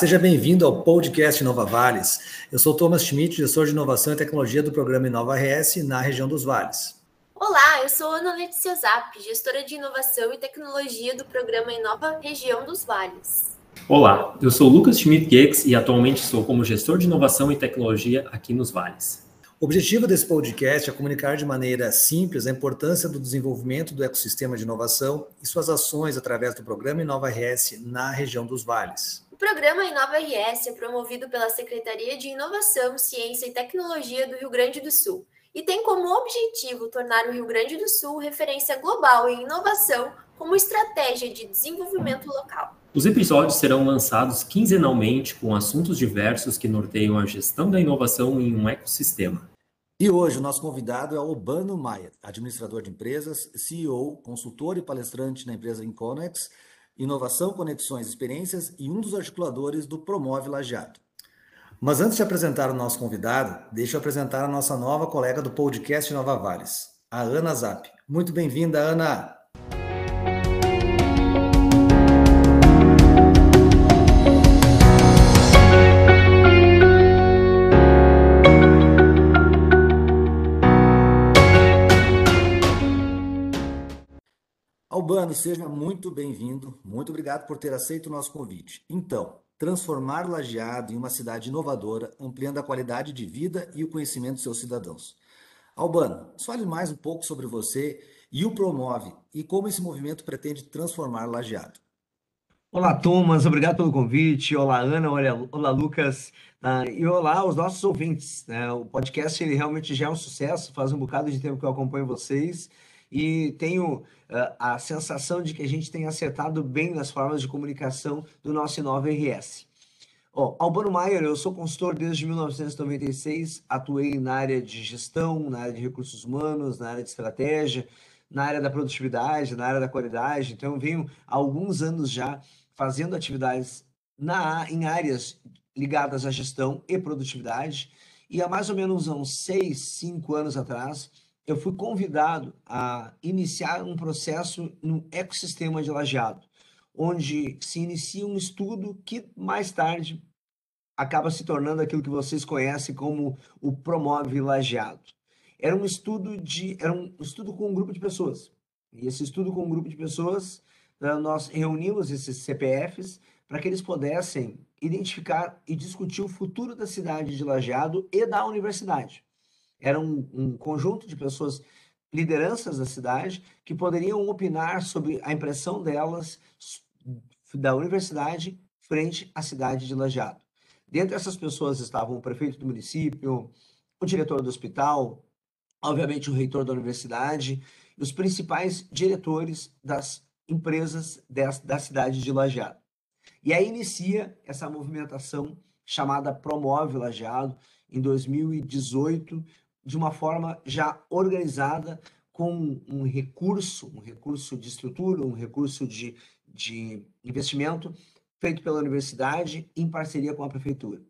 Seja bem-vindo ao podcast Nova Vales. Eu sou Thomas Schmidt, gestor de inovação e tecnologia do programa Inova RS na região dos Vales. Olá, eu sou Ana Letícia Zap, gestora de inovação e tecnologia do programa Inova Região dos Vales. Olá, eu sou Lucas Schmidt Gex e atualmente estou como gestor de inovação e tecnologia aqui nos Vales. O objetivo desse podcast é comunicar de maneira simples a importância do desenvolvimento do ecossistema de inovação e suas ações através do programa Inova RS na região dos Vales. O programa Inova RS é promovido pela Secretaria de Inovação, Ciência e Tecnologia do Rio Grande do Sul e tem como objetivo tornar o Rio Grande do Sul referência global em inovação como estratégia de desenvolvimento local. Os episódios serão lançados quinzenalmente com assuntos diversos que norteiam a gestão da inovação em um ecossistema. E hoje o nosso convidado é Albano Maier, administrador de empresas, CEO, consultor e palestrante na empresa Inconex, Inovação, Conexões Experiências e um dos articuladores do Promove Lajeado. Mas antes de apresentar o nosso convidado, deixa eu apresentar a nossa nova colega do podcast Nova Vales, a Ana Zap. Muito bem-vinda, Ana! Albano, seja muito bem-vindo. Muito obrigado por ter aceito o nosso convite. Então, transformar Lajeado em uma cidade inovadora, ampliando a qualidade de vida e o conhecimento de seus cidadãos. Albano, fale mais um pouco sobre você e o Promove e como esse movimento pretende transformar Lajeado. Olá, Thomas, obrigado pelo convite. Olá, Ana, olá, Lucas. Uh, e olá aos nossos ouvintes. Né? O podcast ele realmente já é um sucesso, faz um bocado de tempo que eu acompanho vocês e tenho uh, a sensação de que a gente tem acertado bem nas formas de comunicação do nosso Inova RS. Oh, Albano Maier, eu sou consultor desde 1996, atuei na área de gestão, na área de recursos humanos, na área de estratégia, na área da produtividade, na área da qualidade. Então, venho há alguns anos já fazendo atividades na, em áreas ligadas à gestão e produtividade. E há mais ou menos uns seis, cinco anos atrás, eu fui convidado a iniciar um processo no ecossistema de lajeado, onde se inicia um estudo que mais tarde acaba se tornando aquilo que vocês conhecem como o Promove Lajeado. Era um estudo de era um estudo com um grupo de pessoas. E esse estudo com um grupo de pessoas, eh, nós reunimos esses CPFs para que eles pudessem identificar e discutir o futuro da cidade de Lajeado e da universidade. Era um, um conjunto de pessoas, lideranças da cidade, que poderiam opinar sobre a impressão delas da universidade frente à cidade de Lajeado. Dentre essas pessoas estavam o prefeito do município, o diretor do hospital, obviamente o reitor da universidade e os principais diretores das empresas da cidade de Lajeado. E aí inicia essa movimentação chamada Promove Lajeado em 2018, de uma forma já organizada, com um recurso, um recurso de estrutura, um recurso de, de investimento feito pela universidade em parceria com a prefeitura.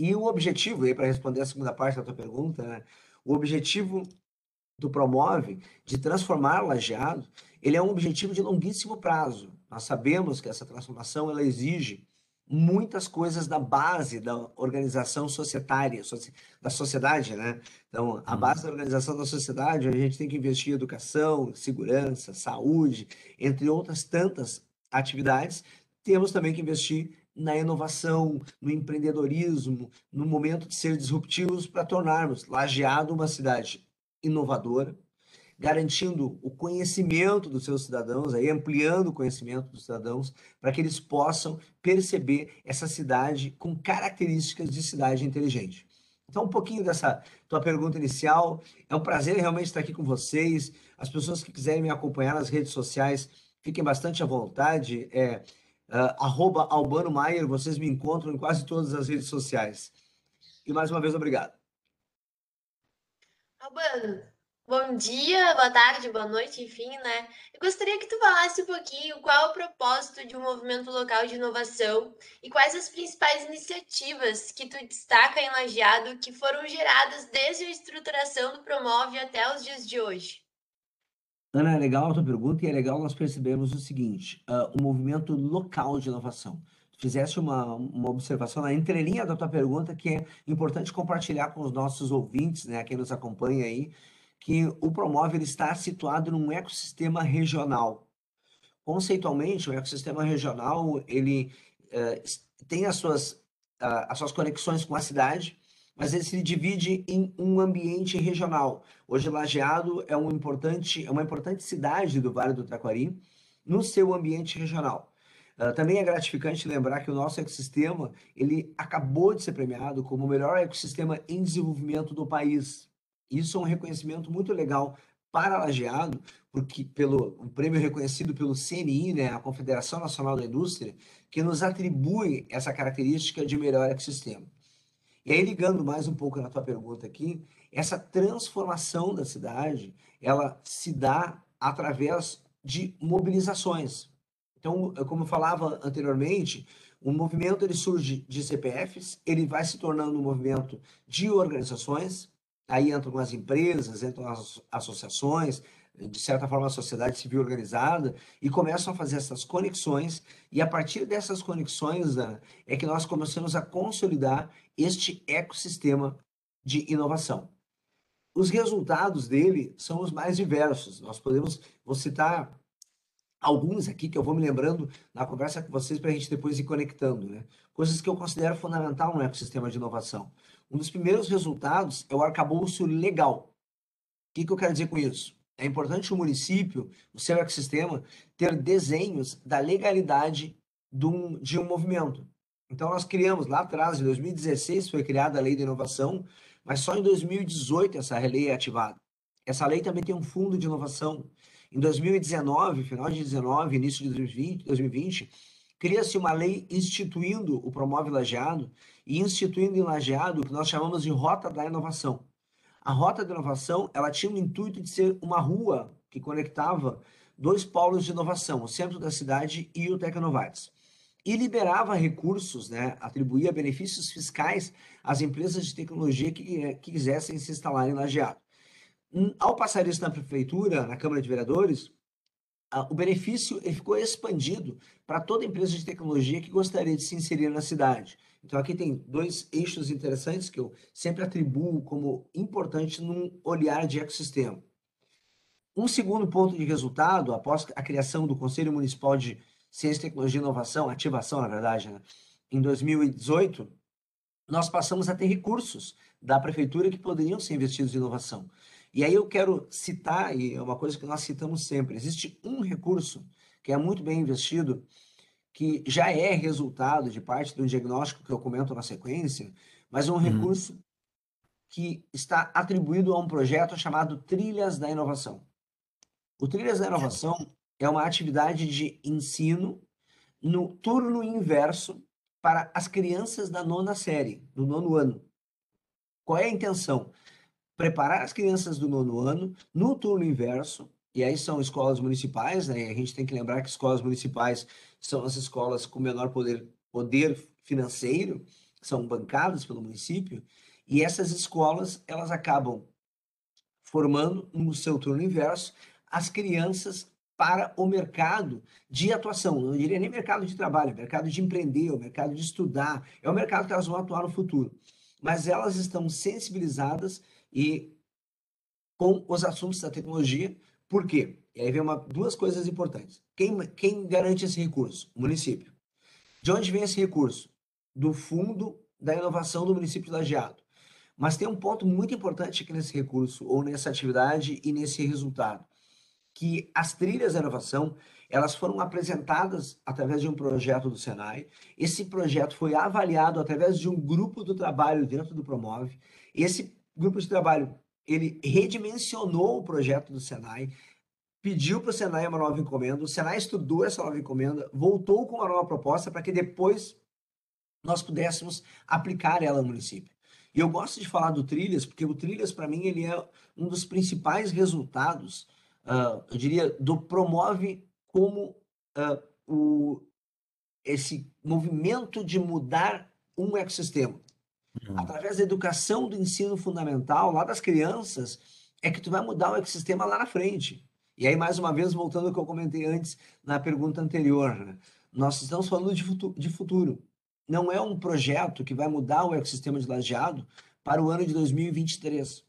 E o objetivo, para responder a segunda parte da tua pergunta, né, o objetivo do Promove de transformar Lajeado, ele é um objetivo de longuíssimo prazo. Nós sabemos que essa transformação ela exige muitas coisas da base da organização societária, da sociedade, né? Então, a uhum. base da organização da sociedade, a gente tem que investir em educação, segurança, saúde, entre outras tantas atividades. Temos também que investir na inovação, no empreendedorismo, no momento de ser disruptivos para tornarmos Lajeado uma cidade inovadora, garantindo o conhecimento dos seus cidadãos, aí ampliando o conhecimento dos cidadãos, para que eles possam perceber essa cidade com características de cidade inteligente. Então, um pouquinho dessa tua pergunta inicial. É um prazer realmente estar aqui com vocês. As pessoas que quiserem me acompanhar nas redes sociais, fiquem bastante à vontade. É uh, Albano Maier, vocês me encontram em quase todas as redes sociais. E mais uma vez, obrigado. Albano, Bom dia, boa tarde, boa noite, enfim, né? Eu gostaria que tu falasse um pouquinho qual é o propósito de um movimento local de inovação e quais as principais iniciativas que tu destaca em Lajeado que foram geradas desde a estruturação do Promove até os dias de hoje. Ana, é legal a tua pergunta e é legal nós percebermos o seguinte, uh, o movimento local de inovação. fizesse uma, uma observação na entrelinha da tua pergunta, que é importante compartilhar com os nossos ouvintes, né, quem nos acompanha aí, que o Promove ele está situado num ecossistema regional. Conceitualmente, o ecossistema regional ele uh, tem as suas, uh, as suas conexões com a cidade, mas ele se divide em um ambiente regional. Hoje, Lajeado é, um importante, é uma importante cidade do Vale do Taquari no seu ambiente regional. Uh, também é gratificante lembrar que o nosso ecossistema ele acabou de ser premiado como o melhor ecossistema em desenvolvimento do país. Isso é um reconhecimento muito legal para Lajeado, porque pelo um prêmio reconhecido pelo CNI, né, a Confederação Nacional da Indústria, que nos atribui essa característica de melhor ecossistema. E aí, ligando mais um pouco na tua pergunta aqui, essa transformação da cidade, ela se dá através de mobilizações. Então, como eu falava anteriormente, o movimento ele surge de CPFs, ele vai se tornando um movimento de organizações, aí entram as empresas, entram as associações, de certa forma a sociedade civil organizada, e começam a fazer essas conexões, e a partir dessas conexões, Ana, é que nós começamos a consolidar este ecossistema de inovação. Os resultados dele são os mais diversos. Nós podemos, vou citar alguns aqui que eu vou me lembrando na conversa com vocês para a gente depois ir conectando, né? Coisas que eu considero fundamental no ecossistema de inovação. Um dos primeiros resultados é o arcabouço legal. O que, que eu quero dizer com isso? É importante o município, o seu ecossistema, ter desenhos da legalidade de um, de um movimento. Então, nós criamos lá atrás, em 2016, foi criada a Lei de Inovação, mas só em 2018 essa lei é ativada. Essa lei também tem um fundo de inovação. Em 2019, final de 2019, início de 2020, 2020 cria-se uma lei instituindo o Promove Lajeado e instituindo em Lajeado o que nós chamamos de Rota da Inovação. A Rota da Inovação ela tinha o intuito de ser uma rua que conectava dois polos de inovação, o centro da cidade e o Tecnovates e liberava recursos, né, atribuía benefícios fiscais às empresas de tecnologia que, eh, que quisessem se instalar em Lajeado. Hum, ao passar isso na prefeitura, na Câmara de Vereadores, o benefício ele ficou expandido para toda empresa de tecnologia que gostaria de se inserir na cidade. Então aqui tem dois eixos interessantes que eu sempre atribuo como importante num olhar de ecossistema. Um segundo ponto de resultado, após a criação do Conselho Municipal de Ciência, Tecnologia e Inovação, ativação, na verdade, né? em 2018, nós passamos a ter recursos da prefeitura que poderiam ser investidos em inovação. E aí eu quero citar, e é uma coisa que nós citamos sempre: existe um recurso que é muito bem investido, que já é resultado de parte do diagnóstico que eu comento na sequência, mas é um uhum. recurso que está atribuído a um projeto chamado Trilhas da Inovação. O Trilhas da Inovação é uma atividade de ensino no turno inverso para as crianças da nona série, do nono ano. Qual é a intenção? Preparar as crianças do nono ano no turno inverso, e aí são escolas municipais, né? a gente tem que lembrar que escolas municipais são as escolas com menor poder, poder financeiro, são bancadas pelo município, e essas escolas, elas acabam formando no seu turno inverso as crianças para o mercado de atuação. Não diria nem mercado de trabalho, é mercado de empreender, o mercado de estudar, é o mercado que elas vão atuar no futuro. Mas elas estão sensibilizadas e com os assuntos da tecnologia. Por quê? E aí vem uma, duas coisas importantes. Quem, quem garante esse recurso? O município. De onde vem esse recurso? Do Fundo da Inovação do município de Lajeado. Mas tem um ponto muito importante aqui nesse recurso, ou nessa atividade e nesse resultado que as trilhas da inovação elas foram apresentadas através de um projeto do Senai. Esse projeto foi avaliado através de um grupo do trabalho dentro do Promove. Esse grupo de trabalho ele redimensionou o projeto do Senai, pediu para o Senai uma nova encomenda, o Senai estudou essa nova encomenda, voltou com uma nova proposta para que depois nós pudéssemos aplicar ela no município. E eu gosto de falar do Trilhas, porque o Trilhas, para mim, ele é um dos principais resultados uh, eu diria, do promove como uh, o, esse movimento de mudar um ecossistema. Uhum. Através da educação do ensino fundamental, lá das crianças, é que tu vai mudar o ecossistema lá na frente. E aí, mais uma vez, voltando ao que eu comentei antes na pergunta anterior, né? nós estamos falando de futuro, de futuro. Não é um projeto que vai mudar o ecossistema de lajeado para o ano de 2023.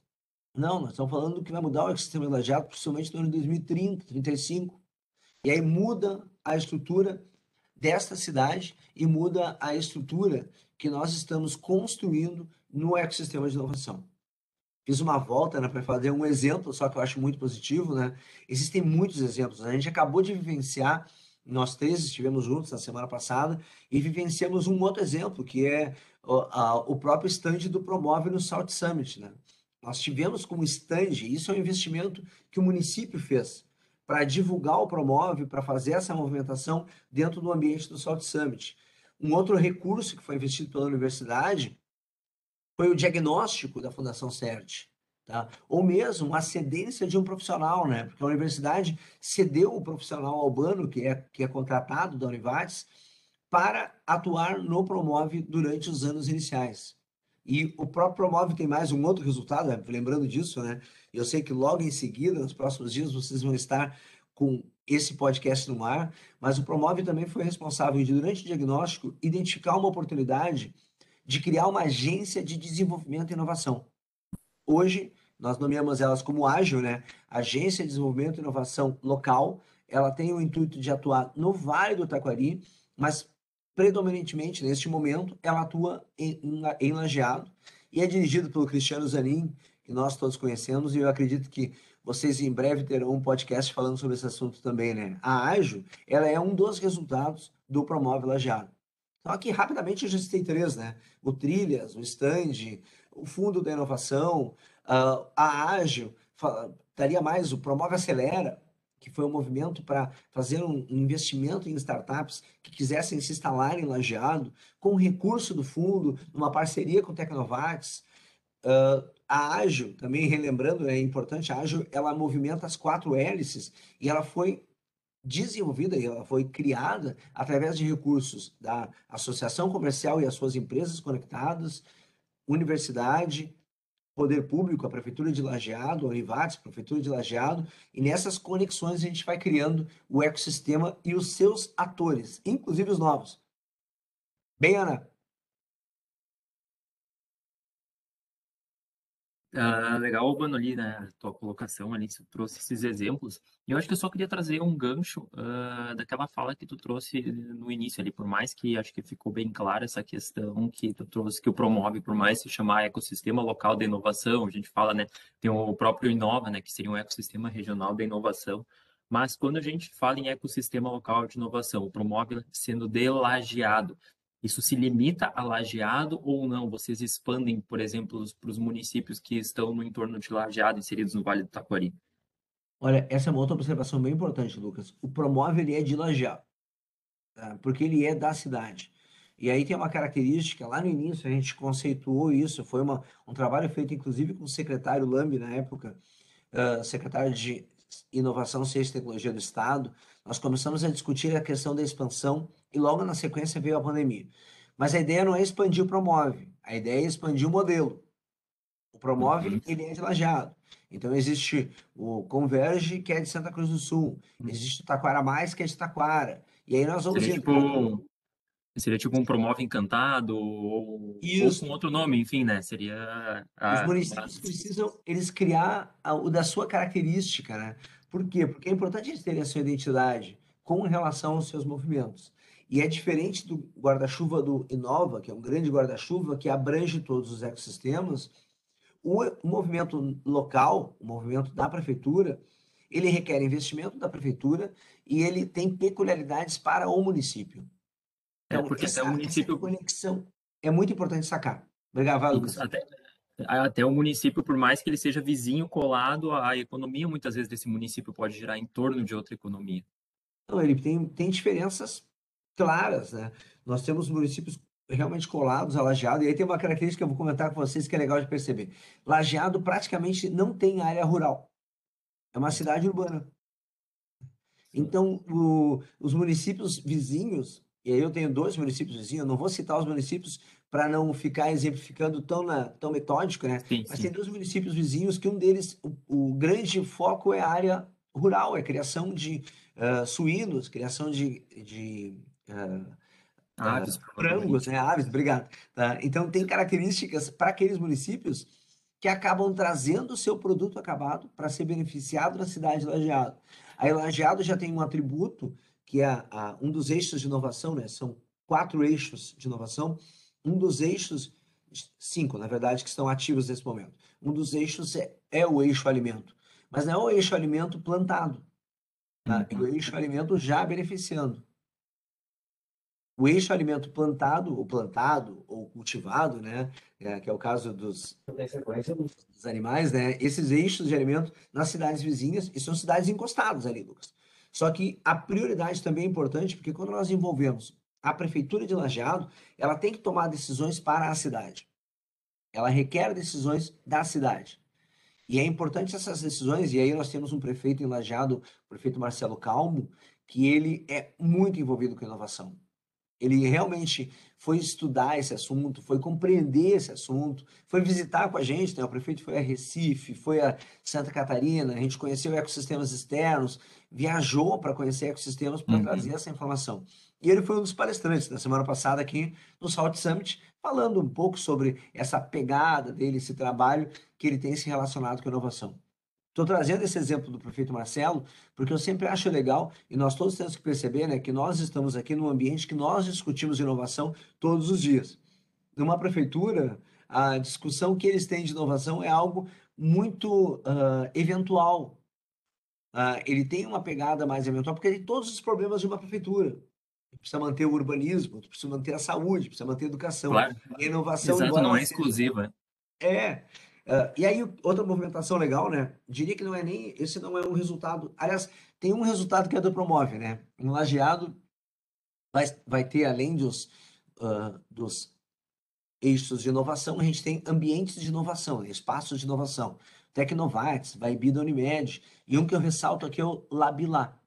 Não, nós estamos falando que vai mudar o ecossistema de lajeado principalmente no ano de 2030, 35. E aí muda a estrutura desta cidade e muda a estrutura que nós estamos construindo no ecossistema de inovação. Fiz uma volta né, para fazer um exemplo, só que eu acho muito positivo. Né? Existem muitos exemplos. A gente acabou de vivenciar, nós três estivemos juntos na semana passada, e vivenciamos um outro exemplo, que é o, a, o próprio stand do Promove no South Summit. Né? Nós tivemos como stand, isso é um investimento que o município fez para divulgar o Promove, para fazer essa movimentação dentro do ambiente do South Summit. Um outro recurso que foi investido pela universidade foi o diagnóstico da Fundação CERT, tá? ou mesmo a cedência de um profissional, né? porque a universidade cedeu o profissional albano, que é, que é contratado da Univates, para atuar no Promove durante os anos iniciais. E o próprio Promove tem mais um outro resultado, né? lembrando disso, né? Eu sei que logo em seguida, nos próximos dias, vocês vão estar com esse podcast no ar, mas o Promove também foi responsável de, durante o diagnóstico, identificar uma oportunidade de criar uma agência de desenvolvimento e inovação. Hoje, nós nomeamos elas como Ágil, né? Agência de Desenvolvimento e Inovação Local. Ela tem o intuito de atuar no Vale do Taquari, mas predominantemente, neste momento, ela atua em, em, em Lajeado e é dirigido pelo Cristiano Zanin, que nós todos conhecemos, e eu acredito que vocês em breve terão um podcast falando sobre esse assunto também, né? A Ágil, ela é um dos resultados do Promove Lajeado. Então, aqui rapidamente eu já citei três, né? O Trilhas, o Stand, o Fundo da Inovação, uh, a Ágil, daria mais o Promove Acelera, que foi um movimento para fazer um investimento em startups que quisessem se instalar em Lajeado, com recurso do fundo, numa parceria com Tecnovax. Uh, a Ágil, também relembrando, é importante, a Ágil, ela movimenta as quatro hélices e ela foi desenvolvida ela foi criada através de recursos da Associação Comercial e as suas empresas conectadas, universidade, poder público, a Prefeitura de Lajeado, a Prefeitura de Lajeado, e nessas conexões a gente vai criando o ecossistema e os seus atores, inclusive os novos. Bem, Ana, Uh, legal, Urbano, ali, né, tua colocação ali, você trouxe esses exemplos. E eu acho que eu só queria trazer um gancho uh, daquela fala que tu trouxe no início ali, por mais que acho que ficou bem clara essa questão que tu trouxe, que o promove, por mais se chamar ecossistema local da inovação, a gente fala, né, tem o próprio Inova, né, que seria um ecossistema regional da inovação. Mas quando a gente fala em ecossistema local de inovação, o promove sendo delageado, isso se limita a Lajeado ou não? Vocês expandem, por exemplo, para os municípios que estão no entorno de Lajeado, inseridos no Vale do Taquari? Olha, essa é uma outra observação bem importante, Lucas. O Promove ele é de Lajeado, tá? porque ele é da cidade. E aí tem uma característica, lá no início a gente conceituou isso, foi uma, um trabalho feito inclusive com o secretário Lambi na época, uh, secretário de Inovação, Ciência e Tecnologia do Estado, nós começamos a discutir a questão da expansão e logo na sequência veio a pandemia. Mas a ideia não é expandir o Promove, a ideia é expandir o modelo. O Promove, uhum. ele é de Lajeado. Então, existe o Converge, que é de Santa Cruz do Sul. Uhum. Existe o Taquara Mais, que é de Taquara. E aí nós vamos... Seria tipo, seria tipo um Promove Encantado ou, ou, com outro nome, enfim, né? Seria... A... Os municípios precisam, eles criar o da sua característica, né? Por quê? Porque é importante eles terem a sua identidade com relação aos seus movimentos. E é diferente do guarda-chuva do Inova, que é um grande guarda-chuva que abrange todos os ecossistemas. O, movimento local, o movimento da prefeitura, ele requer investimento da prefeitura e ele tem peculiaridades para o município. É, então, é porque essa, até o município. conexão é muito importante sacar. Obrigado, Lucas. Até, até o município, por mais que ele seja vizinho, colado, a economia muitas vezes desse município pode girar em torno de outra economia. Não, ele tem, tem diferenças claras, né? Nós temos municípios realmente colados a Lajeado, e aí tem uma característica que eu vou comentar com vocês que é legal de perceber. Lajeado praticamente não tem área rural. É uma cidade urbana. Então, o, os municípios vizinhos, e aí eu tenho dois municípios vizinhos, não vou citar os municípios para não ficar exemplificando tão, na, tão metódico, né? Sim, Mas sim. tem dois municípios vizinhos que um deles, o, o, grande foco é a área rural, é criação de uh, suínos, criação de, de uh, Aves, frangos, né? Aves, obrigado. Tá? Então, tem características para aqueles municípios que acabam trazendo o seu produto acabado para ser beneficiado na cidade de Lajeado. A Lajeado já tem um atributo que é a, um dos eixos de inovação, né? São quatro eixos de inovação. Um dos eixos, cinco, na verdade, que estão ativos nesse momento. Um dos eixos é, é o eixo alimento, mas não é o eixo alimento plantado, tá? É o eixo alimento já beneficiando. O eixo alimento plantado, ou plantado, ou cultivado, né? É, que é o caso dos, dos animais, né? Esses eixos de alimento nas cidades vizinhas, e são cidades encostadas ali, Lucas. Só que a prioridade também é importante, porque quando nós envolvemos a prefeitura de Lajeado, ela tem que tomar decisões para a cidade. Ela requer decisões da cidade. E é importante essas decisões, e aí nós temos um prefeito em Lajeado, o prefeito Marcelo Calmo, que ele é muito envolvido com inovação. Ele realmente foi estudar esse assunto, foi compreender esse assunto, foi visitar com a gente, né? o prefeito foi a Recife, foi a Santa Catarina, a gente conheceu ecossistemas externos, viajou para conhecer ecossistemas para uhum. trazer essa informação. E ele foi um dos palestrantes na semana passada aqui no Salt Summit, falando um pouco sobre essa pegada dele, esse trabalho que ele tem se relacionado com a inovação. Estou trazendo esse exemplo do prefeito Marcelo, porque eu sempre acho legal, e nós todos temos que perceber né, que nós estamos aqui num ambiente que nós discutimos inovação todos os dias. Numa prefeitura, a discussão que eles têm de inovação é algo muito uh, eventual. Uh, ele tem uma pegada mais eventual, porque tem todos os problemas de uma prefeitura. Precisa manter o urbanismo, precisa manter a saúde, precisa manter a educação. Claro. A inovação Exato, não é exclusiva. É, Uh, e aí, outra movimentação legal, né? Diria que não é nem. Esse não é um resultado. Aliás, tem um resultado que é do Promove, né? Em Lajeado vai, vai ter, além dos, uh, dos eixos de inovação, a gente tem ambientes de inovação, né? espaços de inovação. Tecnovates, vai da Unimed. E um que eu ressalto aqui é o Labilá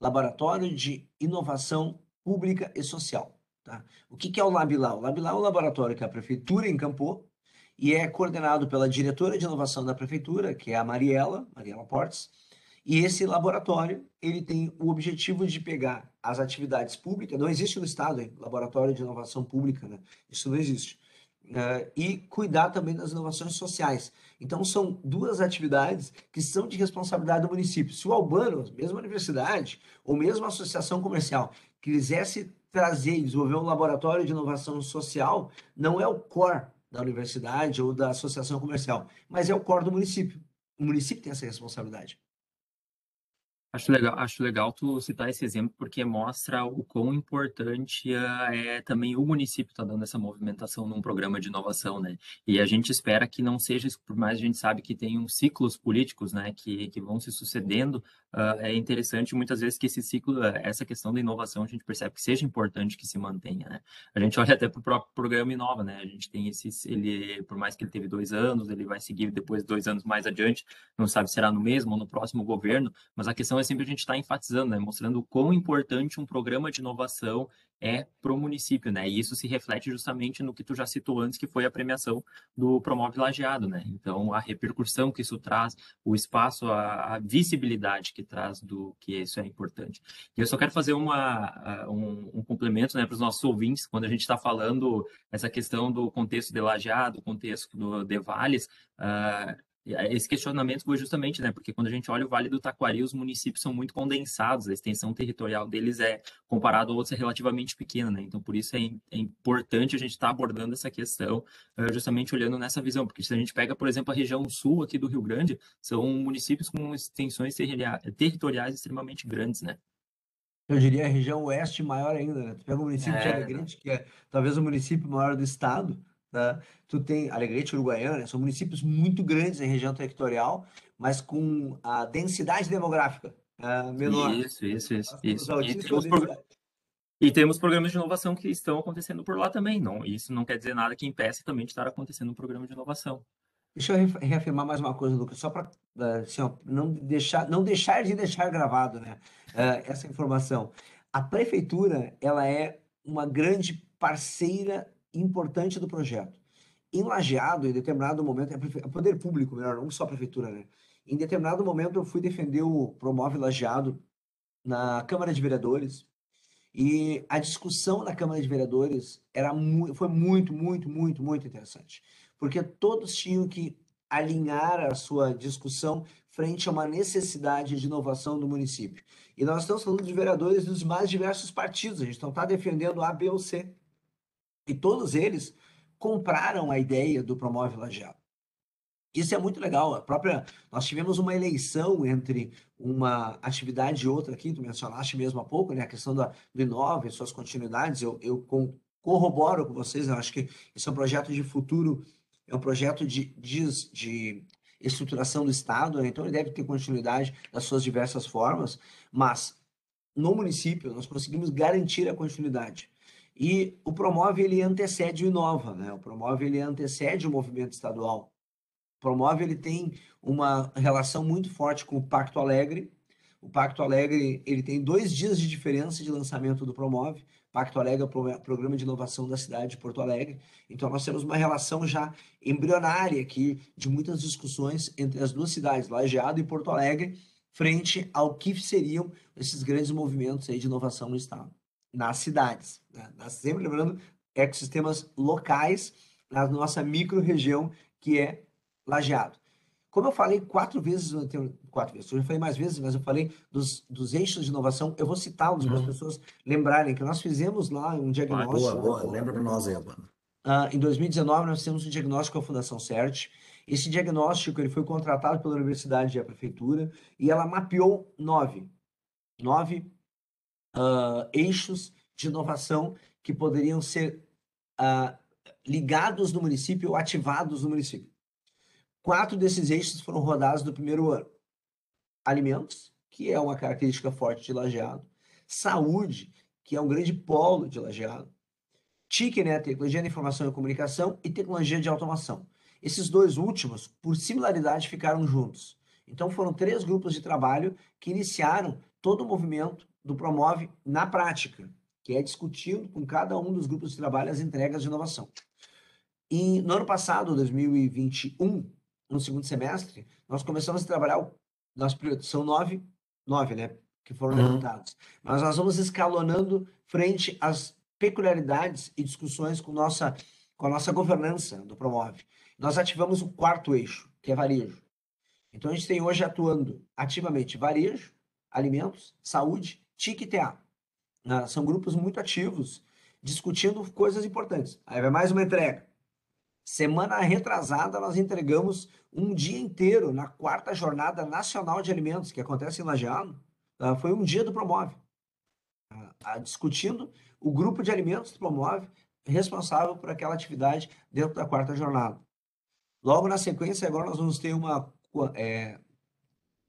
Laboratório de Inovação Pública e Social. Tá? O que, que é o Labilá? O Labilá é um laboratório que a prefeitura encampou e é coordenado pela diretora de inovação da prefeitura, que é a Mariela, Mariela Portes, e esse laboratório, ele tem o objetivo de pegar as atividades públicas, não existe no estado, hein? laboratório de inovação pública, né? Isso não existe. Uh, e cuidar também das inovações sociais. Então, são duas atividades que são de responsabilidade do município. Se o Albano, mesmo a universidade, ou mesmo associação comercial, quisesse trazer e desenvolver um laboratório de inovação social, não é o core da universidade ou da associação comercial, mas é o core do município. O município tem essa responsabilidade. Acho legal, acho legal tu citar esse exemplo, porque mostra o quão importante é também o município estar tá dando essa movimentação num programa de inovação, né? E a gente espera que não seja isso, por mais a gente sabe que tem uns ciclos políticos, né, que, que vão se sucedendo, uh, é interessante muitas vezes que esse ciclo, essa questão da inovação, a gente percebe que seja importante que se mantenha, né? A gente olha até para o próprio programa Inova, né? A gente tem esse, ele, por mais que ele teve dois anos, ele vai seguir depois dois anos mais adiante, não sabe se será no mesmo ou no próximo governo, mas a questão é sempre a gente está enfatizando, né, mostrando o quão importante um programa de inovação é para o município, né? E isso se reflete justamente no que tu já citou antes, que foi a premiação do Promove Lajeado, né? Então, a repercussão que isso traz, o espaço, a, a visibilidade que traz do que isso é importante. E eu só quero fazer uma, um, um complemento né, para os nossos ouvintes, quando a gente está falando essa questão do contexto de Lajeado, contexto do, de Vales, uh, esse questionamento foi justamente, né, porque quando a gente olha o Vale do Taquari, os municípios são muito condensados, a extensão territorial deles é, comparado a outros, é relativamente pequena, né, então por isso é, é importante a gente estar tá abordando essa questão, uh, justamente olhando nessa visão, porque se a gente pega, por exemplo, a região sul aqui do Rio Grande, são municípios com extensões territoriais extremamente grandes, né. Eu diria a região oeste maior ainda, né, tu pega o município é... de Alegrete, que é talvez o município maior do estado, Tá? Tu tem Alegrete, Uruguaiana, são municípios muito grandes em região territorial, mas com a densidade demográfica uh, menor. Isso, isso, isso. isso. E, temos e, temos programas de inovação que estão acontecendo por lá também. Não, isso não quer dizer nada que impeça também de estar acontecendo um programa de inovação. Deixa eu reafirmar mais uma coisa, Lucas, só para assim, não, deixar, não deixar de deixar gravado né, uh, essa informação. A prefeitura ela é uma grande parceira importante do projeto. Em Lajeado, em determinado momento, é o é poder público, melhor, não só a prefeitura, né? Em determinado momento, eu fui defender o Promove Lajeado na Câmara de Vereadores E a discussão na Câmara de Vereadores era mu foi muito, muito, muito, muito interessante, porque todos tinham que alinhar a sua discussão frente a uma necessidade de inovação do município. E nós estamos falando de vereadores dos mais diversos partidos, a gente não está defendendo A, B ou C. E todos eles compraram a ideia do Promove Lajeado. Isso é muito legal. A própria, nós tivemos uma eleição entre uma atividade e outra aqui, tu mencionaste mesmo há pouco, né? A questão da, do Inova e suas continuidades. Eu, eu corroboro com vocês, eu acho que isso é um projeto de futuro, é um projeto de, de, de estruturação do Estado, né? então ele deve ter continuidade das suas diversas formas, mas no município nós conseguimos garantir a continuidade. E o Promove ele antecede o Inova, né? O Promove ele antecede o movimento estadual. O Promove ele tem uma relação muito forte com o Pacto Alegre. O Pacto Alegre ele tem dois dias de diferença de lançamento do Promove. Pacto Alegre é o programa de inovação da cidade de Porto Alegre. Então, nós temos uma relação já embrionária aqui de muitas discussões entre as duas cidades, Lajeado e Porto Alegre, frente ao que seriam esses grandes movimentos aí de inovação no estado, nas cidades. Né? Sempre lembrando, ecossistemas locais na nossa micro-região, que é Lajeado. Como eu falei quatro vezes, quatro vezes, eu já falei mais vezes, mas eu falei dos, dos eixos de inovação, eu vou citá-los para as uhum. pessoas lembrarem que nós fizemos lá um diagnóstico. Ah, boa, boa, lembra para nós aí, Albano. Uh, em 2019, nós fizemos um diagnóstico com a Fundação CERT. Esse diagnóstico ele foi contratado pela Universidade e a Prefeitura e ela mapeou nove, nove uh, eixos de inovação que poderiam ser uh, ligados no município ou ativados no município. Quatro desses eixos foram rodados no primeiro ano. Alimentos, que é uma característica forte de Lajeado. Saúde, que é um grande polo de Lajeado. TIC, né, tecnologia de informação e comunicação, e tecnologia de automação. Esses dois últimos, por similaridade, ficaram juntos. Então foram três grupos de trabalho que iniciaram todo o movimento do Promove na prática, que é discutindo com cada um dos grupos de trabalho as entregas de inovação. E no ano passado, 2021, no segundo semestre, nós começamos a trabalhar, nós, são nove, nove, né, que foram uhum. levantados. Mas nós vamos escalonando frente às peculiaridades e discussões com, nossa, com a nossa governança do Promove. Nós ativamos o quarto eixo, que é varejo. Então, a gente tem hoje atuando ativamente varejo, alimentos, saúde, TIC e TA. Ah, são grupos muito ativos, discutindo coisas importantes. Aí vai mais uma entrega. Semana retrasada, nós entregamos um dia inteiro na quarta Jornada Nacional de Alimentos, que acontece em Lajeado. Uh, foi um dia do Promove. Uh, discutindo o grupo de alimentos do Promove, responsável por aquela atividade dentro da quarta jornada. Logo na sequência, agora nós vamos ter uma. É,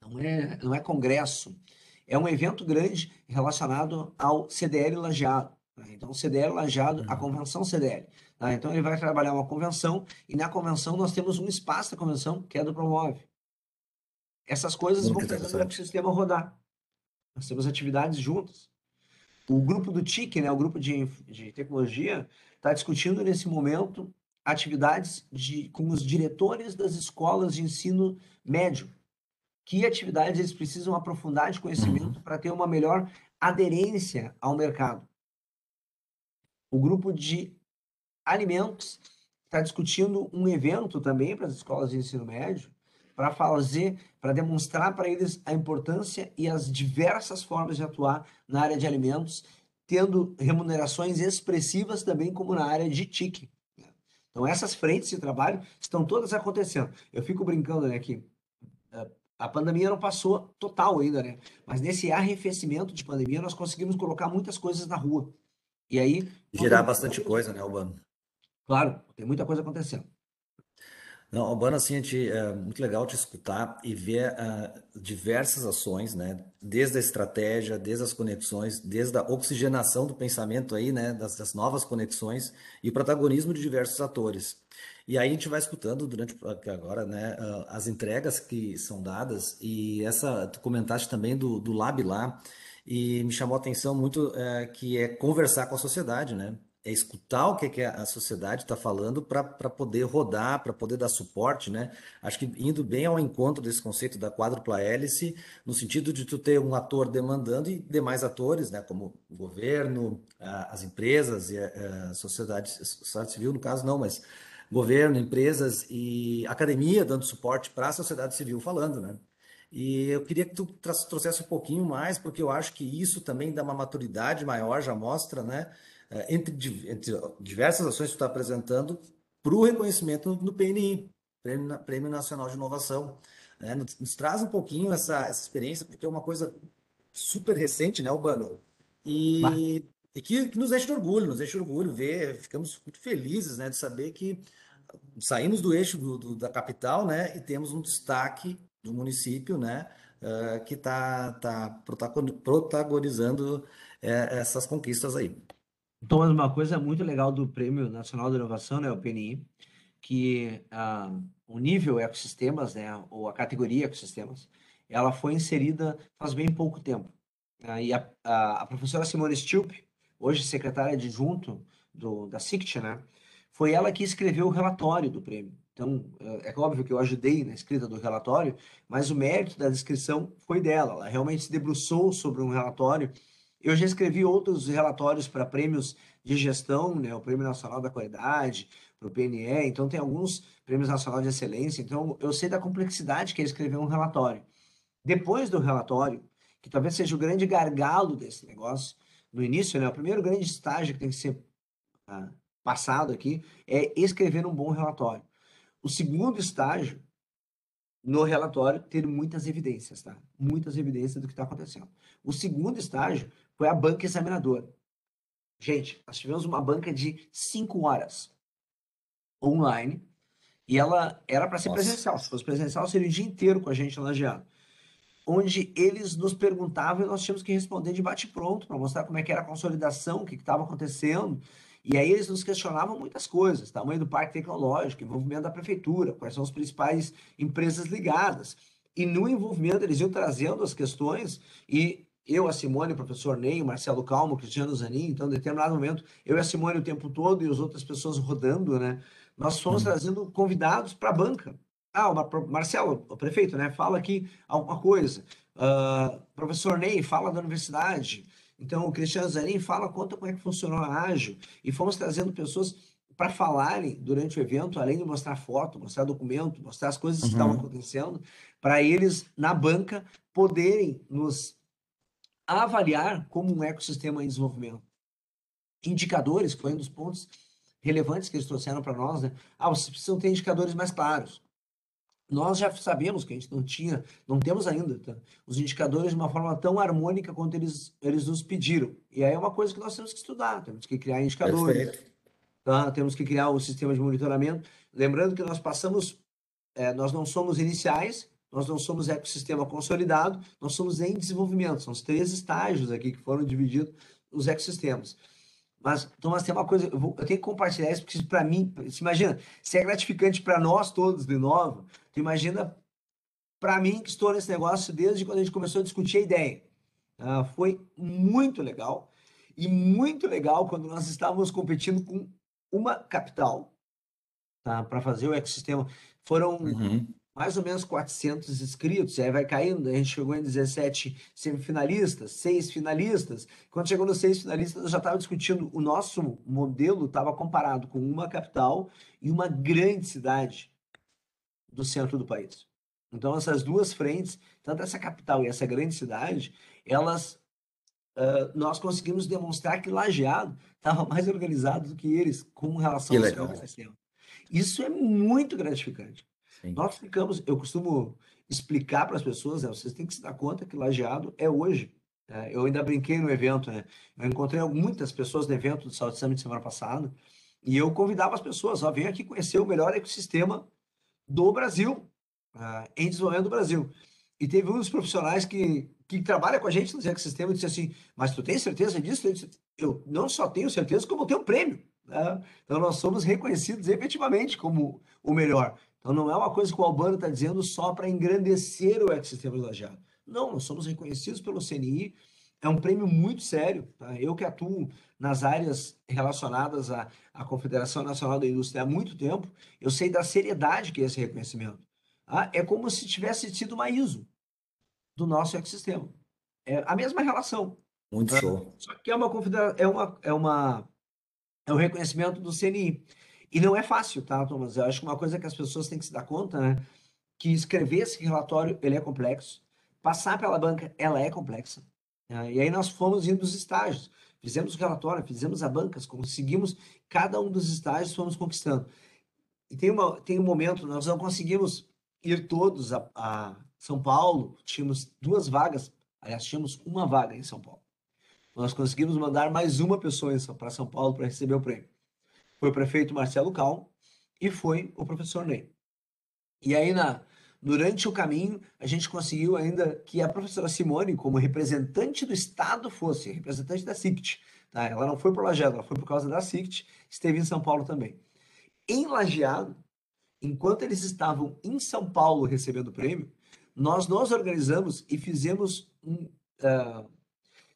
não, é, não é congresso, é um evento grande relacionado ao CDL Lajeado. Né? Então, o CDL Lajeado, a uhum. convenção CDL. Tá? Então, ele vai trabalhar uma convenção e na convenção nós temos um espaço da convenção que é do Promove. Essas coisas Muito vão fazer o sistema rodar. Nós temos atividades juntas. O grupo do TIC, né, o grupo de, de tecnologia, está discutindo nesse momento atividades de, com os diretores das escolas de ensino médio. Que atividades eles precisam aprofundar de conhecimento uhum. para ter uma melhor aderência ao mercado. O grupo de alimentos está discutindo um evento também para as escolas de ensino médio, para fazer, para demonstrar para eles a importância e as diversas formas de atuar na área de alimentos, tendo remunerações expressivas também como na área de TIC. Né? Então essas frentes de trabalho estão todas acontecendo. Eu fico brincando né, que a pandemia não passou total ainda, né? Mas nesse arrefecimento de pandemia nós conseguimos colocar muitas coisas na rua. E aí. Girar bastante coisa, né, Albano? Claro, tem muita coisa acontecendo. Não, Albano, assim, gente, é muito legal te escutar e ver uh, diversas ações, né? Desde a estratégia, desde as conexões, desde a oxigenação do pensamento aí, né? Das, das novas conexões e o protagonismo de diversos atores. E aí a gente vai escutando durante agora, né? Uh, as entregas que são dadas e essa, tu comentaste também do, do Lab lá, e me chamou a atenção muito é, que é conversar com a sociedade, né? É escutar o que, que a sociedade está falando para poder rodar, para poder dar suporte, né? Acho que indo bem ao encontro desse conceito da quádrupla hélice, no sentido de tu ter um ator demandando e demais atores, né? Como o governo, as empresas e a sociedade, sociedade civil, no caso não, mas governo, empresas e academia dando suporte para a sociedade civil falando, né? E eu queria que tu trouxesse um pouquinho mais, porque eu acho que isso também dá uma maturidade maior, já mostra, né? É, entre, entre diversas ações que tu está apresentando, para o reconhecimento no PNI, Prêmio, Prêmio Nacional de Inovação. Né? Nos, nos, traz um pouquinho essa, essa experiência, porque é uma coisa super recente, né, Urbano? E, e que, que, nos deixa de orgulho, nos deixa de orgulho ver, ficamos muito felizes né, de saber que saímos do eixo do, do, da capital né, e temos um destaque do município né, uh, que está tá protagonizando uh, essas conquistas aí. Thomas, uma coisa muito legal do Prêmio Nacional de Inovação, né, o PNI, que ah, o nível ecossistemas, né, ou a categoria ecossistemas, ela foi inserida faz bem pouco tempo. Ah, e a, a, a, professora Simone Stilp, hoje secretária adjunto do, da SICT, né, foi ela que escreveu o relatório do prêmio. Então, é, é óbvio que eu ajudei na escrita do relatório, mas o mérito da descrição foi dela. Ela realmente se debruçou sobre um relatório eu já escrevi outros relatórios para prêmios de gestão, né, o Prêmio Nacional da Qualidade, para o PNE, então tem alguns prêmios nacionais de excelência, então eu sei da complexidade que é escrever um relatório. Depois do relatório, que talvez seja o grande gargalo desse negócio, no início, né, o primeiro grande estágio que tem que ser ah, passado aqui é escrever um bom relatório. O segundo estágio no relatório ter muitas evidências, tá? Muitas evidências do que está acontecendo. O segundo estágio foi a banca examinadora. Gente, nós tivemos uma banca de cinco horas online e ela era para ser Nossa. presencial. Se fosse presencial, seria o dia inteiro com a gente lajeado. Onde eles nos perguntavam e nós tínhamos que responder de bate-pronto para mostrar como é que era a consolidação, o que estava acontecendo. E aí eles nos questionavam muitas coisas, tamanho do parque tecnológico, envolvimento da prefeitura, quais são as principais empresas ligadas. E no envolvimento eles iam trazendo as questões e eu, a Simone, o professor Ney, o Marcelo Calmo, o Cristiano Zanin, então, em determinado momento, eu e a Simone o tempo todo e as outras pessoas rodando, né? Nós fomos uhum. trazendo convidados para a banca. Ah, o Marcelo, o prefeito, né? Fala aqui alguma coisa. Uh, professor Ney, fala da universidade. Então, o Cristiano Zanin fala, conta como é que funcionou a Ágil. E fomos trazendo pessoas para falarem durante o evento, além de mostrar foto, mostrar documento, mostrar as coisas uhum. que estavam acontecendo, para eles, na banca, poderem nos avaliar como um ecossistema em desenvolvimento. Indicadores, foi um dos pontos relevantes que eles trouxeram para nós, né? Ah, vocês precisam ter indicadores mais claros. Nós já sabemos que a gente não tinha, não temos ainda, tá? os indicadores de uma forma tão harmônica quanto eles, eles nos pediram. E aí é uma coisa que nós temos que estudar, temos que criar indicadores, tá? temos que criar o um sistema de monitoramento. Lembrando que nós passamos, é, nós não somos iniciais, nós não somos ecossistema consolidado, nós somos em desenvolvimento. São os três estágios aqui que foram divididos os ecossistemas. Mas, Thomas, tem uma coisa, eu, vou, eu tenho que compartilhar isso, porque para mim, se imagina, se é gratificante para nós todos de novo, tu imagina para mim que estou nesse negócio desde quando a gente começou a discutir a ideia. Uh, foi muito legal, e muito legal quando nós estávamos competindo com uma capital tá, para fazer o ecossistema. Foram uhum mais ou menos 400 inscritos, aí vai caindo, a gente chegou em 17 semifinalistas, seis finalistas. Quando chegou nos seis finalistas, eu já estava discutindo, o nosso modelo estava comparado com uma capital e uma grande cidade do centro do país. Então, essas duas frentes, tanto essa capital e essa grande cidade, elas, uh, nós conseguimos demonstrar que Lajeado estava mais organizado do que eles com relação ao sistema. Isso é muito gratificante. Sim. Nós ficamos, eu costumo explicar para as pessoas, né, vocês têm que se dar conta que lajeado é hoje. Né? Eu ainda brinquei no evento, né? Eu encontrei muitas pessoas no evento do Saúde Summit semana passada e eu convidava as pessoas, ó, vem aqui conhecer o melhor ecossistema do Brasil, uh, em desenvolvimento do Brasil. E teve um dos profissionais que, que trabalha com a gente no ecossistema e disse assim, mas tu tem certeza disso? Eu não só tenho certeza, como eu tenho um prêmio. Né? Então nós somos reconhecidos efetivamente como o melhor. Então não é uma coisa que o Albano está dizendo só para engrandecer o ecossistema de lajeado. Não, nós somos reconhecidos pelo CNI é um prêmio muito sério. Tá? Eu que atuo nas áreas relacionadas à, à Confederação Nacional da Indústria há muito tempo, eu sei da seriedade que é esse reconhecimento. Tá? É como se tivesse tido uma ISO do nosso ecossistema. É a mesma relação. Muito show. Só que é uma é uma, é uma é um reconhecimento do CNI. E não é fácil, tá, Thomas? Eu acho que uma coisa que as pessoas têm que se dar conta, né? Que escrever esse relatório, ele é complexo. Passar pela banca, ela é complexa. Né? E aí nós fomos indo dos estágios. Fizemos o relatório, fizemos a banca, conseguimos cada um dos estágios, fomos conquistando. E tem, uma, tem um momento, nós não conseguimos ir todos a, a São Paulo, tínhamos duas vagas, aliás, tínhamos uma vaga em São Paulo. Nós conseguimos mandar mais uma pessoa para São Paulo para receber o prêmio foi o prefeito Marcelo Cal e foi o professor Ney. E aí, na, durante o caminho, a gente conseguiu ainda que a professora Simone, como representante do Estado, fosse representante da SICT. Tá? Ela não foi por Lajeado, ela foi por causa da SICT, esteve em São Paulo também. Em Lajeado, enquanto eles estavam em São Paulo recebendo o prêmio, nós nos organizamos e fizemos um, uh,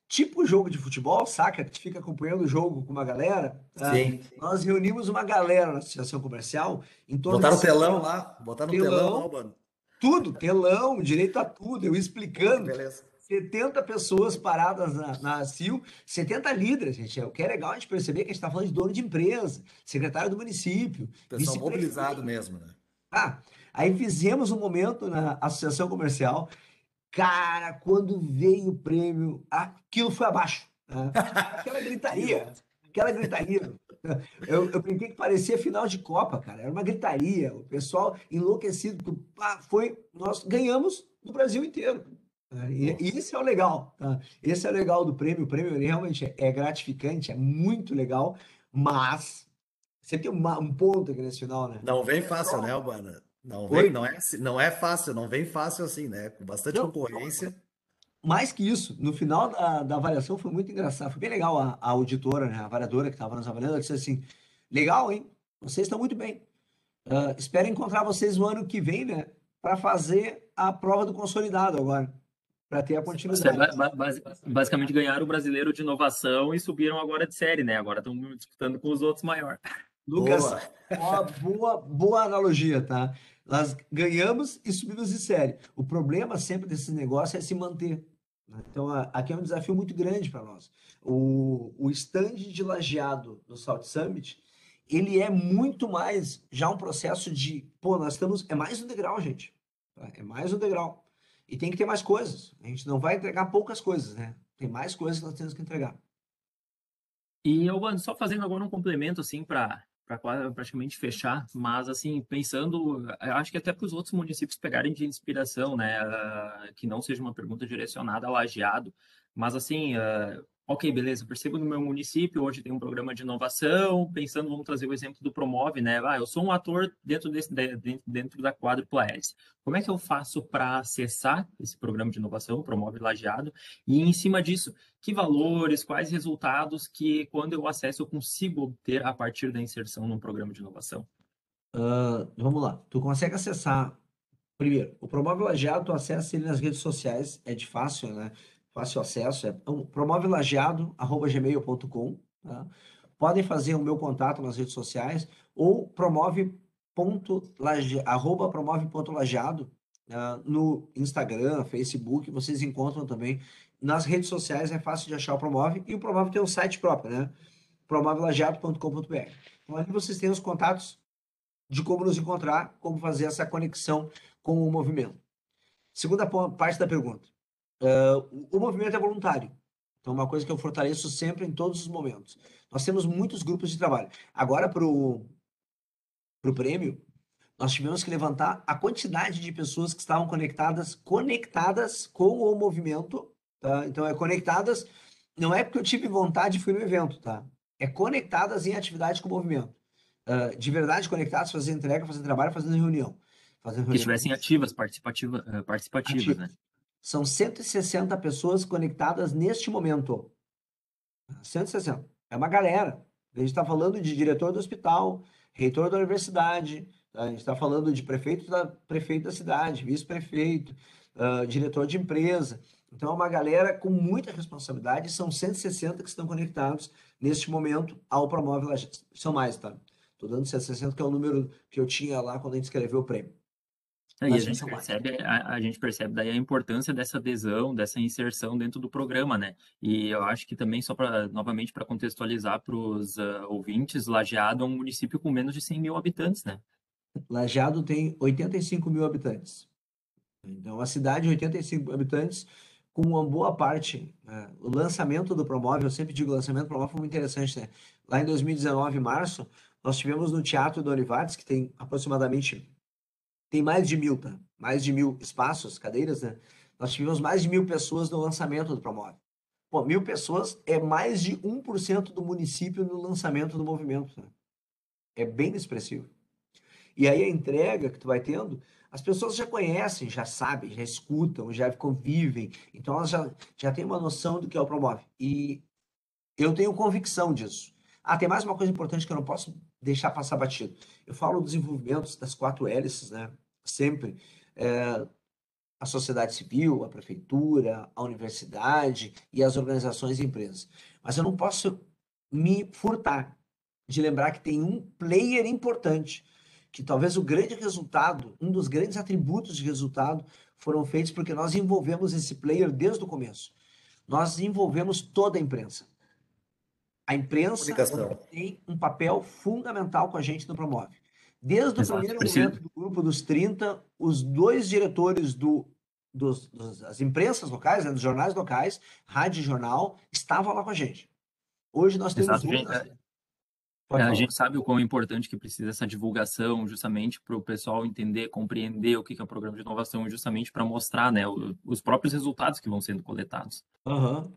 tipo jogo de futebol, saca? Que fica acompanhando o jogo com uma galera. Tá? Sim. Nós reunimos uma galera na associação comercial. Em botaram o telão lá, botaram o telão, telão mano. Tudo, telão, direito a tudo, eu explicando. Beleza. 70 pessoas paradas na, na CIL, 70 líderes, gente. O que é legal a gente perceber que a gente está falando de dono de empresa, secretário do município. Pessoal mobilizado mesmo, né? Ah, aí fizemos um momento na associação comercial Cara, quando veio o prêmio, aquilo foi abaixo. Né? Aquela gritaria, aquela gritaria. Eu, eu brinquei que parecia final de Copa, cara. Era uma gritaria, o pessoal enlouquecido. Foi, nós ganhamos do Brasil inteiro. Né? E, e esse é o legal. Tá? Esse é o legal do prêmio. O prêmio realmente é, é gratificante, é muito legal, mas você tem uma, um ponto aqui nesse final, né? Não vem fácil, né, Albana? Não, vem, não, é, não é fácil, não vem fácil assim, né? Com bastante não, concorrência. Mais que isso, no final da, da avaliação foi muito engraçado. Foi bem legal a, a auditora, né, a avaliadora que estava nos avaliando, ela disse assim: legal, hein? Vocês estão muito bem. Uh, espero encontrar vocês no ano que vem, né? Para fazer a prova do consolidado agora. Para ter a continuidade. basicamente ganharam o brasileiro de inovação e subiram agora de série, né? Agora estão disputando com os outros maiores. Lucas, boa. boa, boa analogia, tá? Nós ganhamos e subimos de série. O problema sempre desse negócio é se manter. Né? Então, aqui é um desafio muito grande para nós. O, o stand de lajeado do South Summit, ele é muito mais já um processo de, pô, nós estamos, é mais um degrau, gente. Tá? É mais um degrau. E tem que ter mais coisas. A gente não vai entregar poucas coisas, né? Tem mais coisas que nós temos que entregar. E, Albano, só fazendo agora um complemento, assim, para para praticamente fechar, mas assim, pensando, acho que até para os outros municípios pegarem de inspiração, né, uh, que não seja uma pergunta direcionada a lajeado, mas assim, uh, ok, beleza, percebo no meu município, hoje tem um programa de inovação, pensando, vamos trazer o exemplo do Promove, né? Ah, eu sou um ator dentro, desse, dentro, dentro da quádrupla S. Como é que eu faço para acessar esse programa de inovação, Promove Lajeado, e em cima disso, que valores, quais resultados que, quando eu acesso, eu consigo obter a partir da inserção num programa de inovação? Uh, vamos lá, tu consegue acessar, primeiro, o Promove Lajeado, tu acessa ele nas redes sociais, é de fácil, né? Fácil acesso, é promovelajeado.gmail.com. Tá? Podem fazer o meu contato nas redes sociais ou promove.lajeado arroba promove.lajeado uh, no Instagram, Facebook, vocês encontram também. Nas redes sociais é fácil de achar o Promove e o Promove tem um site próprio, né? promovelajeado.com.br. Então ali vocês têm os contatos de como nos encontrar, como fazer essa conexão com o movimento. Segunda parte da pergunta. Uh, o movimento é voluntário. Então, uma coisa que eu fortaleço sempre em todos os momentos. Nós temos muitos grupos de trabalho. Agora, para o prêmio, nós tivemos que levantar a quantidade de pessoas que estavam conectadas, conectadas com o movimento. Tá? Então, é conectadas, não é porque eu tive vontade e fui no evento, tá? É conectadas em atividade com o movimento. Uh, de verdade conectadas, fazendo entrega, fazendo trabalho, fazendo reunião. Fazendo reunião. Que estivessem ativas, participativa, uh, participativas, ativas. né? São 160 pessoas conectadas neste momento. 160. É uma galera. A gente está falando de diretor do hospital, reitor da universidade, tá? a gente está falando de prefeito da, prefeito da cidade, vice-prefeito, uh, diretor de empresa. Então, é uma galera com muita responsabilidade, são 160 que estão conectados neste momento ao Promove Lajeado. São mais, tá? Estou dando 160, que é o número que eu tinha lá quando a gente escreveu o prêmio. É, e a gente, percebe, a, a, gente percebe daí a importância dessa adesão, dessa inserção dentro do programa, né? E eu acho que também, só para, novamente, para contextualizar para os uh, ouvintes, Lajeado é um município com menos de 100 mil habitantes, né? Lajeado tem 85 mil habitantes. Então, a cidade, de 85 mil habitantes, com uma boa parte. Né? O lançamento do Promove, eu sempre digo, o lançamento do Promove foi muito interessante, né? Lá em 2019, em março, nós tivemos no Teatro do Olivares, que tem aproximadamente tem mais de mil, tá? Mais de mil espaços, cadeiras, né? Nós tivemos mais de mil pessoas no lançamento do Promove. Pô, mil pessoas é mais de 1% do município no lançamento do movimento. Né? É bem expressivo. E aí a entrega que tu vai tendo, as pessoas já conhecem, já sabem, já escutam, já convivem. Então elas já, já têm uma noção do que é o Promove. E eu tenho convicção disso. Ah, tem mais uma coisa importante que eu não posso deixar passar batido. Eu falo dos envolvimentos das quatro hélices, né? Sempre. É, a sociedade civil, a prefeitura, a universidade e as organizações e empresas. Mas eu não posso me furtar de lembrar que tem um player importante, que talvez o grande resultado, um dos grandes atributos de resultado foram feitos porque nós envolvemos esse player desde o começo. Nós envolvemos toda a imprensa. A imprensa tem um papel fundamental com a gente no Promove. Desde Exato. o primeiro Precisa. momento do grupo dos 30, os dois diretores do, dos, das imprensas locais, né, dos jornais locais, rádio e jornal, estavam lá com a gente. Hoje nós temos... Exato, gente, é, a gente sabe o quão importante que precisa essa divulgação, justamente para o pessoal entender, compreender o que é o programa de inovação, justamente para mostrar né, os próprios resultados que vão sendo coletados. Uhum.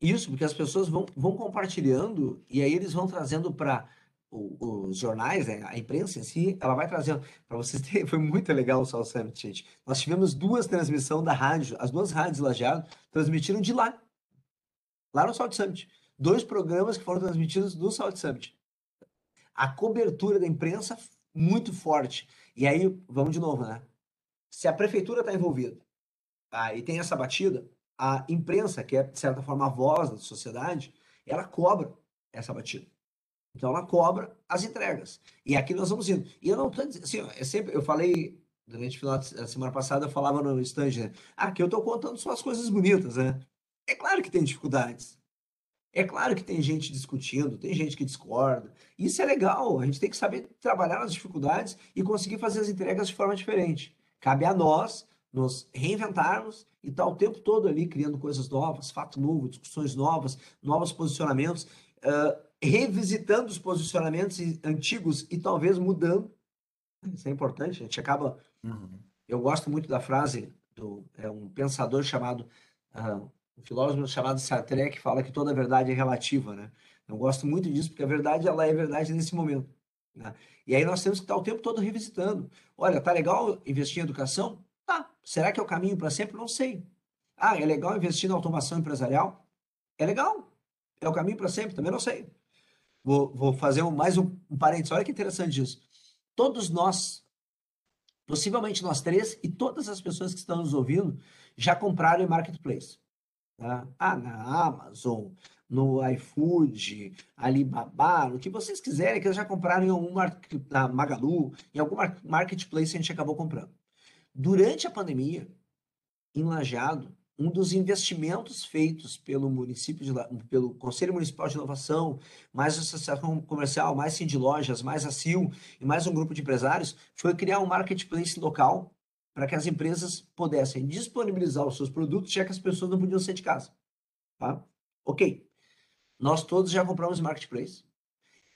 Isso, porque as pessoas vão, vão compartilhando e aí eles vão trazendo para os jornais, né, a imprensa em si, ela vai trazendo. Para vocês terem, foi muito legal o Sol Summit, gente. Nós tivemos duas transmissões da rádio, as duas rádios Lajeado transmitiram de lá, lá no Salt Summit. Dois programas que foram transmitidos no Salt Summit. A cobertura da imprensa muito forte. E aí, vamos de novo, né? Se a prefeitura está envolvida tá, e tem essa batida, a imprensa, que é, de certa forma, a voz da sociedade, ela cobra essa batida. Então, ela cobra as entregas. E aqui nós vamos indo. E eu não estou dizendo, assim, é sempre, eu falei, durante o final da semana passada, eu falava no stand, né? Aqui eu estou contando só as coisas bonitas, né? É claro que tem dificuldades. É claro que tem gente discutindo, tem gente que discorda. Isso é legal. A gente tem que saber trabalhar nas dificuldades e conseguir fazer as entregas de forma diferente. Cabe a nós nos reinventarmos e estar tá o tempo todo ali criando coisas novas, fato novo, discussões novas, novos posicionamentos, uh, revisitando os posicionamentos antigos e talvez mudando. Isso é importante, a gente acaba. Uhum. Eu gosto muito da frase do é um pensador chamado, uh, um filósofo chamado Sartre, que fala que toda verdade é relativa, né? Eu gosto muito disso, porque a verdade ela é verdade nesse momento. Né? E aí nós temos que estar o tempo todo revisitando. Olha, tá legal investir em educação? Tá. Será que é o caminho para sempre? Não sei. Ah, é legal investir na automação empresarial? É legal. É o caminho para sempre? Também não sei. Vou, vou fazer um, mais um, um parênteses. Olha que interessante isso. Todos nós, possivelmente nós três, e todas as pessoas que estão nos ouvindo, já compraram em Marketplace. Tá? Ah, na Amazon, no iFood, Alibaba, o que vocês quiserem, que já compraram em algum na Magalu, em algum marketplace a gente acabou comprando. Durante a pandemia, em Lajeado, um dos investimentos feitos pelo município de, pelo Conselho Municipal de Inovação, mais Associação Comercial, mais de Lojas, mais a CIL e mais um grupo de empresários, foi criar um marketplace local para que as empresas pudessem disponibilizar os seus produtos, já que as pessoas não podiam sair de casa. Tá? Ok. Nós todos já compramos marketplace.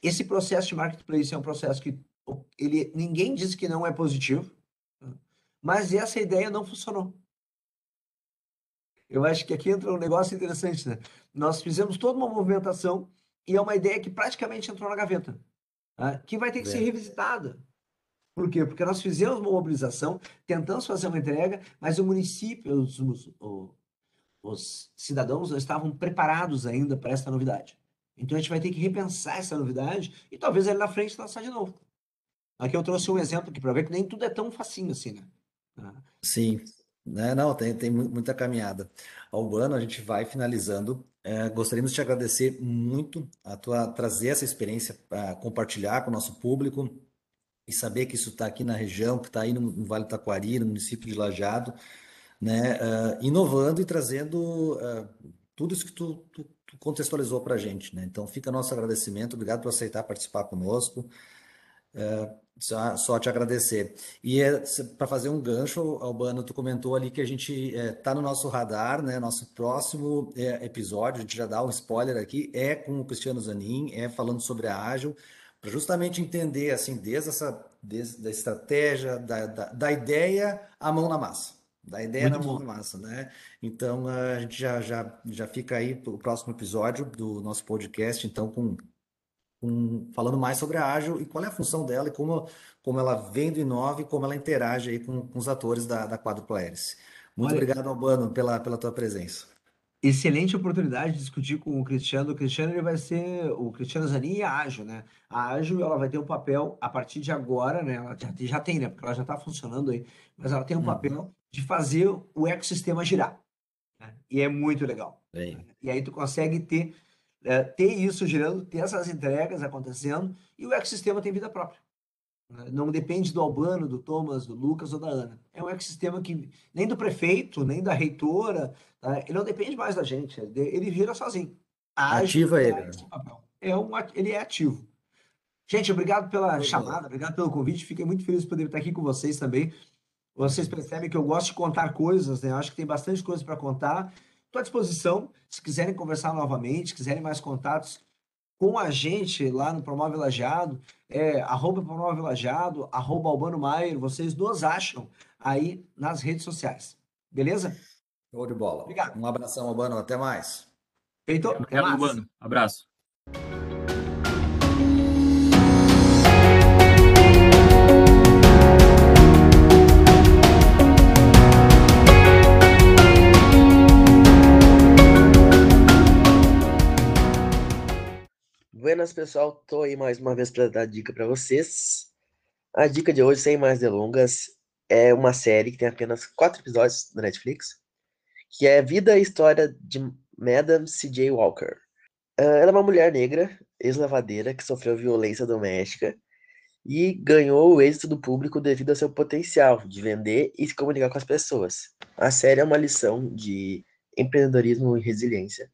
Esse processo de marketplace é um processo que ele, ninguém diz que não é positivo. Mas essa ideia não funcionou. Eu acho que aqui entra um negócio interessante, né? Nós fizemos toda uma movimentação e é uma ideia que praticamente entrou na gaveta, tá? que vai ter que é. ser revisitada. Por quê? Porque nós fizemos uma mobilização, tentamos fazer uma entrega, mas o município, os, os, os cidadãos não estavam preparados ainda para essa novidade. Então a gente vai ter que repensar essa novidade e talvez ali na frente lançar de novo. Aqui eu trouxe um exemplo aqui para ver que nem tudo é tão facinho assim, né? Sim. Né? Não, tem, tem muita caminhada. Albano, a gente vai finalizando. É, gostaríamos de te agradecer muito a tua trazer essa experiência para compartilhar com o nosso público e saber que isso está aqui na região, que está aí no, no, Vale do Taquari, no município de Lajeado, né? Uh, inovando e trazendo uh, tudo isso que tu, tu, tu contextualizou para a gente, né? Então fica nosso agradecimento, obrigado por aceitar participar conosco. Uh, só, só, te agradecer. E é, para fazer um gancho, Albano, tu comentou ali que a gente está é, no nosso radar, né? Nosso próximo é, episódio, a gente já dá um spoiler aqui, é com o Cristiano Zanin, é falando sobre a Ágil, para justamente entender, assim, desde essa desde a estratégia, da, da, da, ideia à mão na massa. Da ideia Muito na mão na massa, né? Então, a gente já, já, já fica aí para o próximo episódio do nosso podcast, então, com com, falando mais sobre a Ágil e qual é a função dela e como, como ela vem do Inove e como ela interage aí com, com os atores da, da Quadrupla Hélice. Muito Olha, obrigado, Albano, pela, pela tua presença. Excelente oportunidade de discutir com o Cristiano. O Cristiano ele vai ser o Cristiano Zanin e a Ágil, né? A Ágil ela vai ter um papel a partir de agora, né? Ela já, já tem, né? Porque ela já está funcionando aí, mas ela tem um uhum. papel de fazer o ecossistema girar. Né? E é muito legal. Bem. E aí tu consegue ter é, ter isso girando, ter essas entregas acontecendo e o ecossistema tem vida própria. Né? Não depende do Albano, do Thomas, do Lucas ou da Ana. É um ecossistema que nem do prefeito, nem da reitora, tá? ele não depende mais da gente, ele gira sozinho. Ativa ele. É um, ele é ativo. Gente, obrigado pela Muito chamada, bom. obrigado pelo convite. Fiquei muito feliz de poder estar aqui com vocês também. Vocês percebem que eu gosto de contar coisas, né? Eu acho que tem bastante coisa para contar. Estou à disposição. Se quiserem conversar novamente, se quiserem mais contatos com a gente lá no Promove Lajeado, é arroba Promove Lajeado, arroba Albano Maier, vocês nos acham aí nas redes sociais. Beleza? Show de bola. Obrigado. Um abração, Albano. Até mais. Feito. Até mais. Albano. Abraço. Buenas, pessoal. Tô aí mais uma vez para dar dica para vocês. A dica de hoje, sem mais delongas, é uma série que tem apenas quatro episódios da Netflix, que é Vida e História de Madame C.J. Walker. Uh, ela é uma mulher negra, ex-lavadeira, que sofreu violência doméstica e ganhou o êxito do público devido ao seu potencial de vender e se comunicar com as pessoas. A série é uma lição de empreendedorismo e resiliência.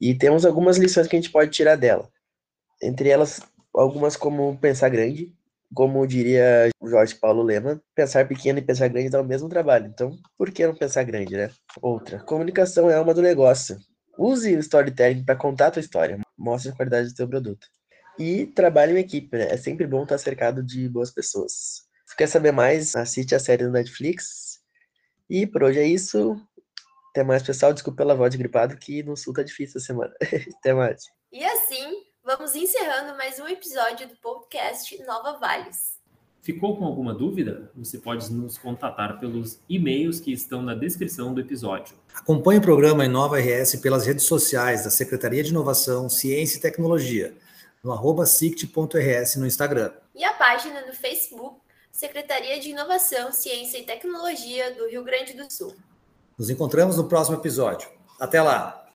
E temos algumas lições que a gente pode tirar dela entre elas algumas como pensar grande, como diria Jorge Paulo Lema, pensar pequeno e pensar grande dá o mesmo trabalho. Então, por que não pensar grande, né? Outra, comunicação é alma do negócio. Use o storytelling para contar a tua história, mostre a qualidade do teu produto. E trabalhe em equipe, né? É sempre bom estar cercado de boas pessoas. Se quer saber mais, assiste a série do Netflix. E por hoje é isso. Até mais, pessoal. Desculpa pela voz de gripado, que no sul tá difícil essa semana. Até mais. Vamos encerrando mais um episódio do podcast Nova Vales. Ficou com alguma dúvida? Você pode nos contatar pelos e-mails que estão na descrição do episódio. Acompanhe o programa Inova RS pelas redes sociais da Secretaria de Inovação, Ciência e Tecnologia, no arroba sict.rs no Instagram. E a página no Facebook, Secretaria de Inovação, Ciência e Tecnologia do Rio Grande do Sul. Nos encontramos no próximo episódio. Até lá!